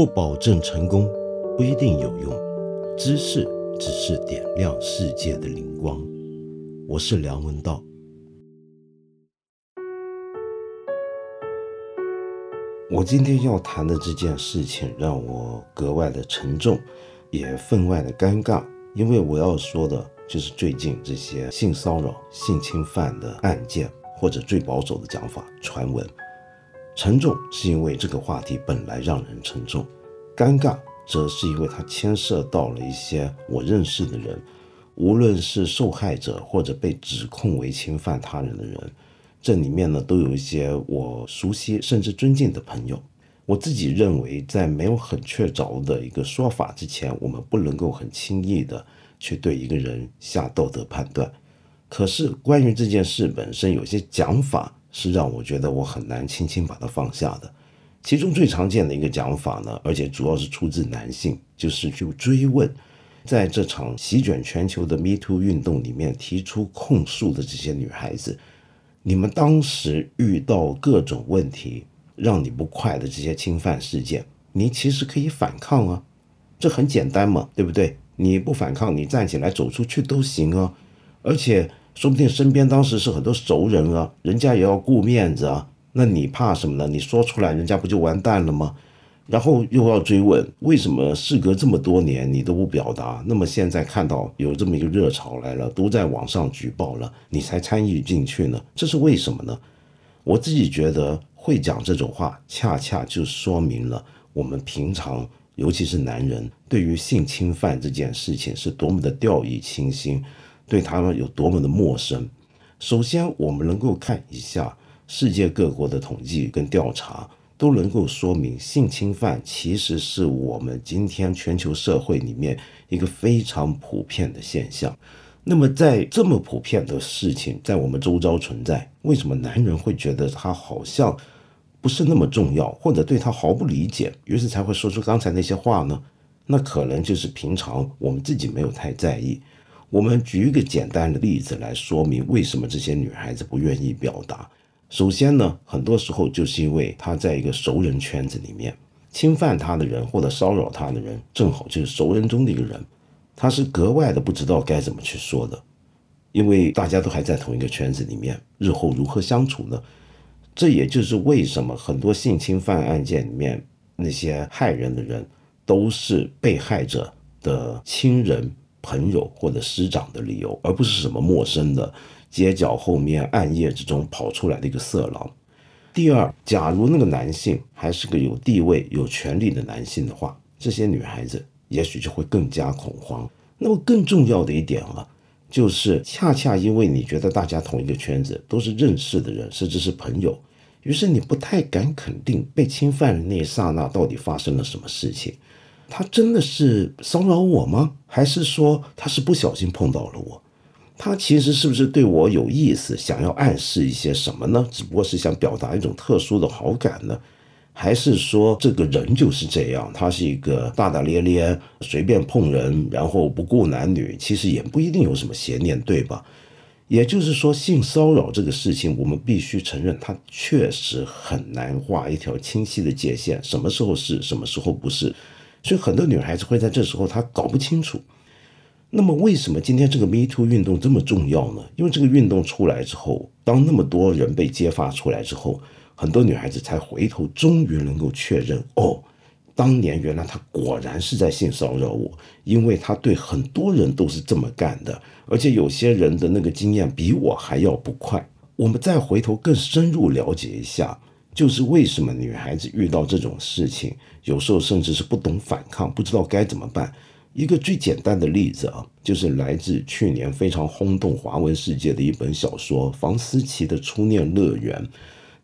不保证成功，不一定有用。知识只是点亮世界的灵光。我是梁文道。我今天要谈的这件事情让我格外的沉重，也分外的尴尬，因为我要说的就是最近这些性骚扰、性侵犯的案件，或者最保守的讲法，传闻。沉重是因为这个话题本来让人沉重，尴尬则是因为它牵涉到了一些我认识的人，无论是受害者或者被指控为侵犯他人的人。这里面呢，都有一些我熟悉甚至尊敬的朋友。我自己认为，在没有很确凿的一个说法之前，我们不能够很轻易的去对一个人下道德判断。可是，关于这件事本身，有些讲法是让我觉得我很难轻轻把它放下的。其中最常见的一个讲法呢，而且主要是出自男性，就是去追问，在这场席卷全球的 Me Too 运动里面提出控诉的这些女孩子。你们当时遇到各种问题，让你不快的这些侵犯事件，你其实可以反抗啊，这很简单嘛，对不对？你不反抗，你站起来走出去都行啊，而且说不定身边当时是很多熟人啊，人家也要顾面子啊，那你怕什么呢？你说出来，人家不就完蛋了吗？然后又要追问，为什么事隔这么多年你都不表达？那么现在看到有这么一个热潮来了，都在网上举报了，你才参与进去呢？这是为什么呢？我自己觉得会讲这种话，恰恰就说明了我们平常，尤其是男人，对于性侵犯这件事情是多么的掉以轻心，对他们有多么的陌生。首先，我们能够看一下世界各国的统计跟调查。都能够说明，性侵犯其实是我们今天全球社会里面一个非常普遍的现象。那么，在这么普遍的事情在我们周遭存在，为什么男人会觉得他好像不是那么重要，或者对他毫不理解，于是才会说出刚才那些话呢？那可能就是平常我们自己没有太在意。我们举一个简单的例子来说明，为什么这些女孩子不愿意表达。首先呢，很多时候就是因为他在一个熟人圈子里面，侵犯他的人或者骚扰他的人，正好就是熟人中的一个人，他是格外的不知道该怎么去说的，因为大家都还在同一个圈子里面，日后如何相处呢？这也就是为什么很多性侵犯案件里面那些害人的人都是被害者的亲人、朋友或者师长的理由，而不是什么陌生的。街角后面暗夜之中跑出来的一个色狼。第二，假如那个男性还是个有地位、有权利的男性的话，这些女孩子也许就会更加恐慌。那么更重要的一点啊，就是恰恰因为你觉得大家同一个圈子，都是认识的人，甚至是朋友，于是你不太敢肯定被侵犯的那一刹那到底发生了什么事情。他真的是骚扰我吗？还是说他是不小心碰到了我？他其实是不是对我有意思，想要暗示一些什么呢？只不过是想表达一种特殊的好感呢，还是说这个人就是这样？他是一个大大咧咧、随便碰人，然后不顾男女，其实也不一定有什么邪念，对吧？也就是说，性骚扰这个事情，我们必须承认，它确实很难画一条清晰的界限，什么时候是，什么时候不是？所以很多女孩子会在这时候她搞不清楚。那么，为什么今天这个 Me Too 运动这么重要呢？因为这个运动出来之后，当那么多人被揭发出来之后，很多女孩子才回头，终于能够确认：哦，当年原来他果然是在性骚扰我，因为他对很多人都是这么干的，而且有些人的那个经验比我还要不快。我们再回头更深入了解一下，就是为什么女孩子遇到这种事情，有时候甚至是不懂反抗，不知道该怎么办。一个最简单的例子啊，就是来自去年非常轰动华文世界的一本小说《房思琪的初恋乐园》，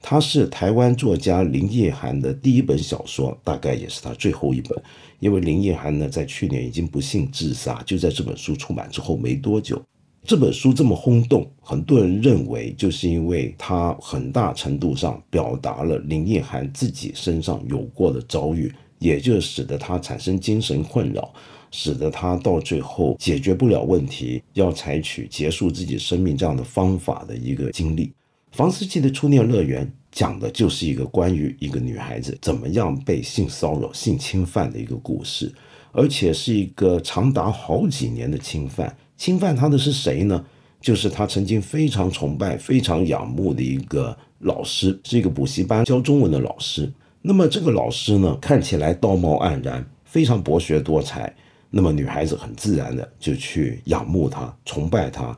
它是台湾作家林奕涵的第一本小说，大概也是他最后一本。因为林奕涵呢，在去年已经不幸自杀，就在这本书出版之后没多久。这本书这么轰动，很多人认为就是因为它很大程度上表达了林奕涵自己身上有过的遭遇，也就使得他产生精神困扰。使得他到最后解决不了问题，要采取结束自己生命这样的方法的一个经历。房思琪的初恋乐园讲的就是一个关于一个女孩子怎么样被性骚扰、性侵犯的一个故事，而且是一个长达好几年的侵犯。侵犯她的是谁呢？就是她曾经非常崇拜、非常仰慕的一个老师，是一个补习班教中文的老师。那么这个老师呢，看起来道貌岸然，非常博学多才。那么女孩子很自然的就去仰慕他、崇拜他。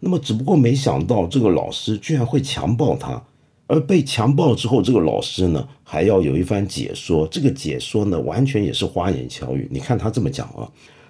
那么只不过没想到，这个老师居然会强暴她。而被强暴之后，这个老师呢还要有一番解说。这个解说呢，完全也是花言巧语。你看他这么讲啊，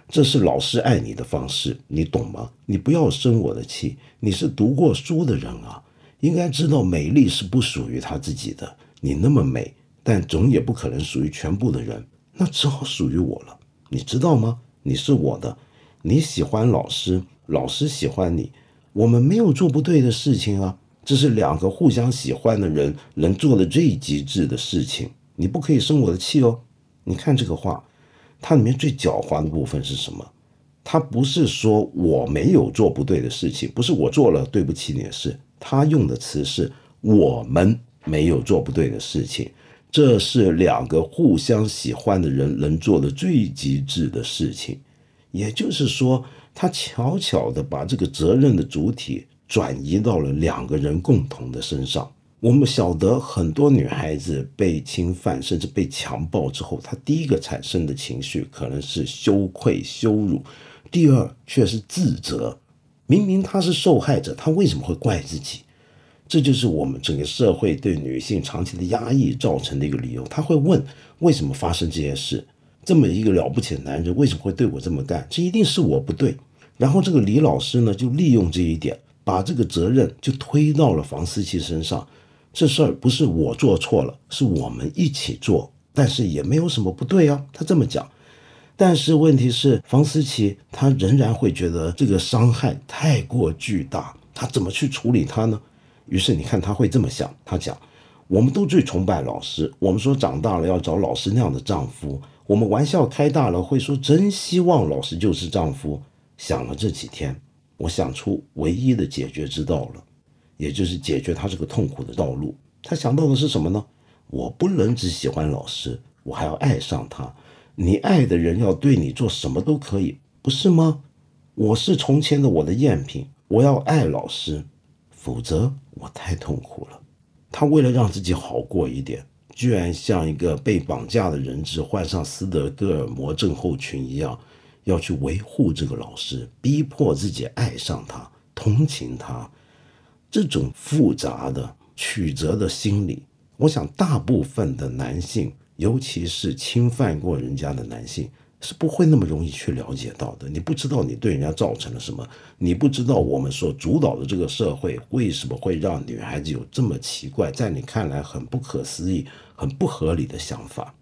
这是老师爱你的方式，你懂吗？你不要生我的气。你是读过书的人啊，应该知道美丽是不属于他自己的。你那么美，但总也不可能属于全部的人，那只好属于我了。你知道吗？你是我的，你喜欢老师，老师喜欢你，我们没有做不对的事情啊。这是两个互相喜欢的人能做的最极致的事情，你不可以生我的气哦。你看这个话，它里面最狡猾的部分是什么？他不是说我没有做不对的事情，不是我做了对不起你的事，他用的词是我们没有做不对的事情。这是两个互相喜欢的人能做的最极致的事情，也就是说，他悄悄地把这个责任的主体。转移到了两个人共同的身上。我们晓得很多女孩子被侵犯甚至被强暴之后，她第一个产生的情绪可能是羞愧、羞辱；第二却是自责。明明她是受害者，她为什么会怪自己？这就是我们整个社会对女性长期的压抑造成的一个理由。她会问：为什么发生这些事？这么一个了不起的男人为什么会对我这么干？这一定是我不对。然后这个李老师呢，就利用这一点。把这个责任就推到了房思琪身上，这事儿不是我做错了，是我们一起做，但是也没有什么不对啊。他这么讲，但是问题是房思琪他仍然会觉得这个伤害太过巨大，他怎么去处理他呢？于是你看他会这么想，他讲：我们都最崇拜老师，我们说长大了要找老师那样的丈夫，我们玩笑开大了会说真希望老师就是丈夫。想了这几天。我想出唯一的解决之道了，也就是解决他这个痛苦的道路。他想到的是什么呢？我不能只喜欢老师，我还要爱上他。你爱的人要对你做什么都可以，不是吗？我是从前的我的赝品，我要爱老师，否则我太痛苦了。他为了让自己好过一点，居然像一个被绑架的人质，患上斯德哥尔摩症候群一样。要去维护这个老师，逼迫自己爱上他、同情他，这种复杂的曲折的心理，我想大部分的男性，尤其是侵犯过人家的男性，是不会那么容易去了解到的。你不知道你对人家造成了什么，你不知道我们所主导的这个社会为什么会让女孩子有这么奇怪，在你看来很不可思议、很不合理的想法。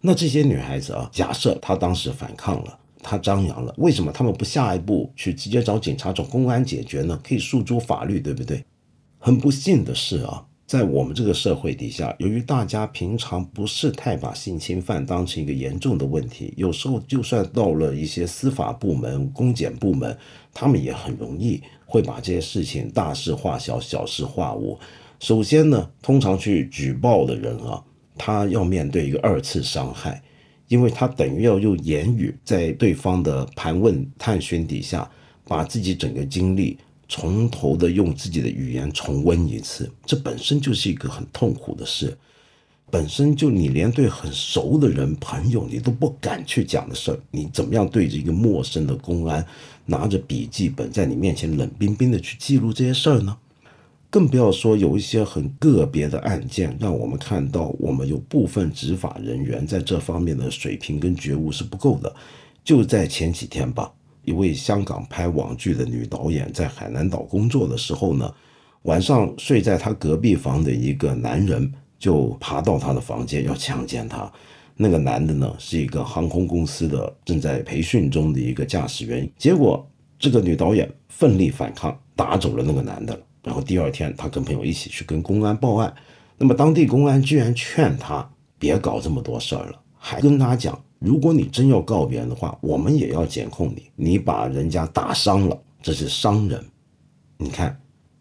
那这些女孩子啊，假设她当时反抗了。他张扬了，为什么他们不下一步去直接找警察、找公安解决呢？可以诉诸法律，对不对？很不幸的是啊，在我们这个社会底下，由于大家平常不是太把性侵犯当成一个严重的问题，有时候就算到了一些司法部门、公检部门，他们也很容易会把这些事情大事化小、小事化无。首先呢，通常去举报的人啊，他要面对一个二次伤害。因为他等于要用言语在对方的盘问探寻底下，把自己整个经历从头的用自己的语言重温一次，这本身就是一个很痛苦的事。本身就你连对很熟的人朋友你都不敢去讲的事儿，你怎么样对着一个陌生的公安拿着笔记本在你面前冷冰冰的去记录这些事儿呢？更不要说有一些很个别的案件，让我们看到我们有部分执法人员在这方面的水平跟觉悟是不够的。就在前几天吧，一位香港拍网剧的女导演在海南岛工作的时候呢，晚上睡在她隔壁房的一个男人就爬到她的房间要强奸她。那个男的呢是一个航空公司的正在培训中的一个驾驶员，结果这个女导演奋力反抗，打走了那个男的。然后第二天，他跟朋友一起去跟公安报案，那么当地公安居然劝他别搞这么多事儿了，还跟他讲，如果你真要告别人的话，我们也要监控你，你把人家打伤了，这是伤人。你看，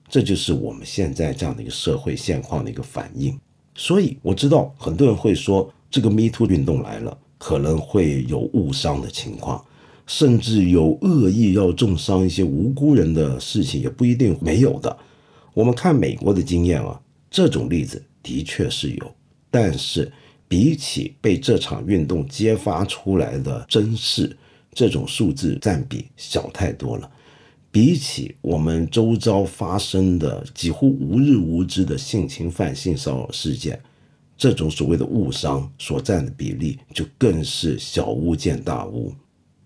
这就是我们现在这样的一个社会现况的一个反应。所以我知道很多人会说，这个 Me Too 运动来了，可能会有误伤的情况，甚至有恶意要重伤一些无辜人的事情，也不一定没有的。我们看美国的经验啊，这种例子的确是有，但是比起被这场运动揭发出来的真事，这种数字占比小太多了。比起我们周遭发生的几乎无日无之的性侵犯、性骚扰事件，这种所谓的误伤所占的比例就更是小巫见大巫。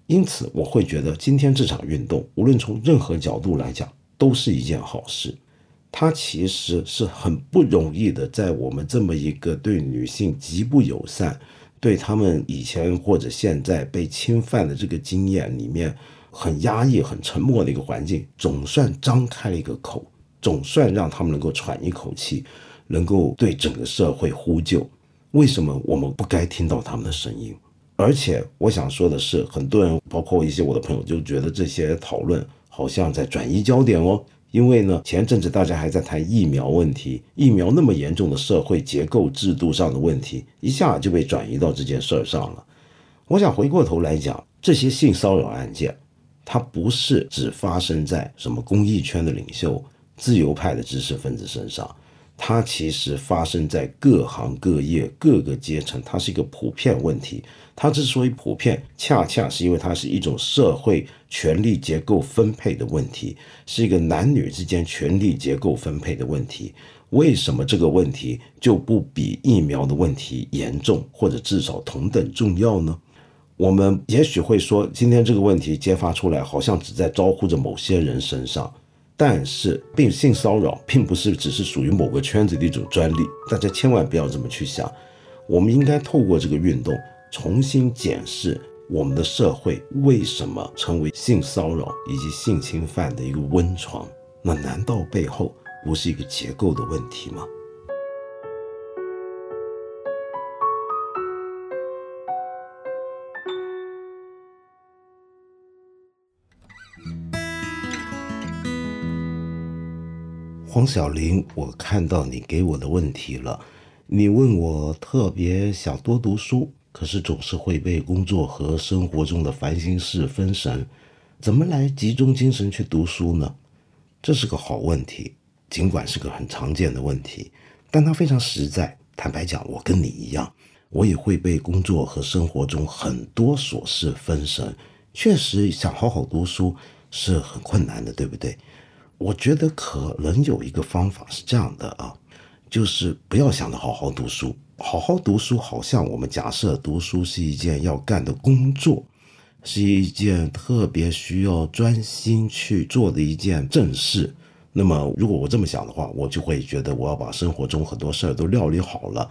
因此，我会觉得今天这场运动，无论从任何角度来讲，都是一件好事。它其实是很不容易的，在我们这么一个对女性极不友善、对他们以前或者现在被侵犯的这个经验里面。很压抑、很沉默的一个环境，总算张开了一个口，总算让他们能够喘一口气，能够对整个社会呼救。为什么我们不该听到他们的声音？而且我想说的是，很多人，包括一些我的朋友，就觉得这些讨论好像在转移焦点哦。因为呢，前阵子大家还在谈疫苗问题，疫苗那么严重的社会结构、制度上的问题，一下就被转移到这件事儿上了。我想回过头来讲，这些性骚扰案件。它不是只发生在什么公益圈的领袖、自由派的知识分子身上，它其实发生在各行各业、各个阶层，它是一个普遍问题。它之所以普遍，恰恰是因为它是一种社会权力结构分配的问题，是一个男女之间权力结构分配的问题。为什么这个问题就不比疫苗的问题严重，或者至少同等重要呢？我们也许会说，今天这个问题揭发出来，好像只在招呼着某些人身上，但是，并性骚扰并不是只是属于某个圈子的一种专利，大家千万不要这么去想。我们应该透过这个运动，重新检视我们的社会为什么成为性骚扰以及性侵犯的一个温床？那难道背后不是一个结构的问题吗？黄小玲，我看到你给我的问题了。你问我特别想多读书，可是总是会被工作和生活中的烦心事分神，怎么来集中精神去读书呢？这是个好问题，尽管是个很常见的问题，但它非常实在。坦白讲，我跟你一样，我也会被工作和生活中很多琐事分神，确实想好好读书是很困难的，对不对？我觉得可能有一个方法是这样的啊，就是不要想着好好读书，好好读书好像我们假设读书是一件要干的工作，是一件特别需要专心去做的一件正事。那么如果我这么想的话，我就会觉得我要把生活中很多事儿都料理好了。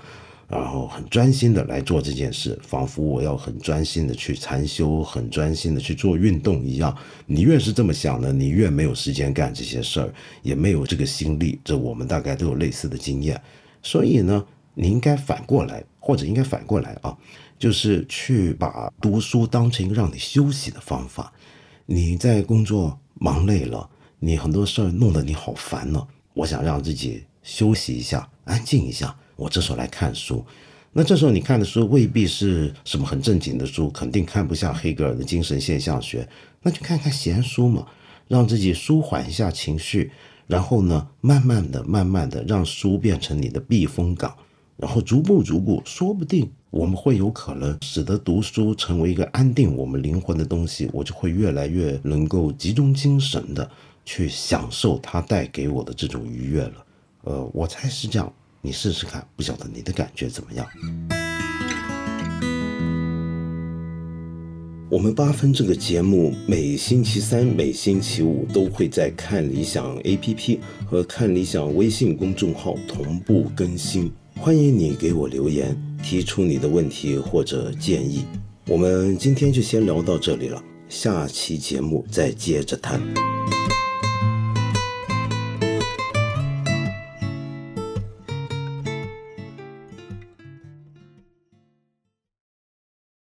然后很专心的来做这件事，仿佛我要很专心的去禅修，很专心的去做运动一样。你越是这么想呢，你越没有时间干这些事儿，也没有这个心力。这我们大概都有类似的经验。所以呢，你应该反过来，或者应该反过来啊，就是去把读书当成一个让你休息的方法。你在工作忙累了，你很多事儿弄得你好烦呢。我想让自己休息一下，安静一下。我这时候来看书，那这时候你看的书未必是什么很正经的书，肯定看不像黑格尔的精神现象学，那就看看闲书嘛，让自己舒缓一下情绪，然后呢，慢慢的、慢慢的让书变成你的避风港，然后逐步、逐步，说不定我们会有可能使得读书成为一个安定我们灵魂的东西，我就会越来越能够集中精神的去享受它带给我的这种愉悦了。呃，我猜是这样。你试试看，不晓得你的感觉怎么样？我们八分这个节目每星期三、每星期五都会在看理想 APP 和看理想微信公众号同步更新，欢迎你给我留言，提出你的问题或者建议。我们今天就先聊到这里了，下期节目再接着谈。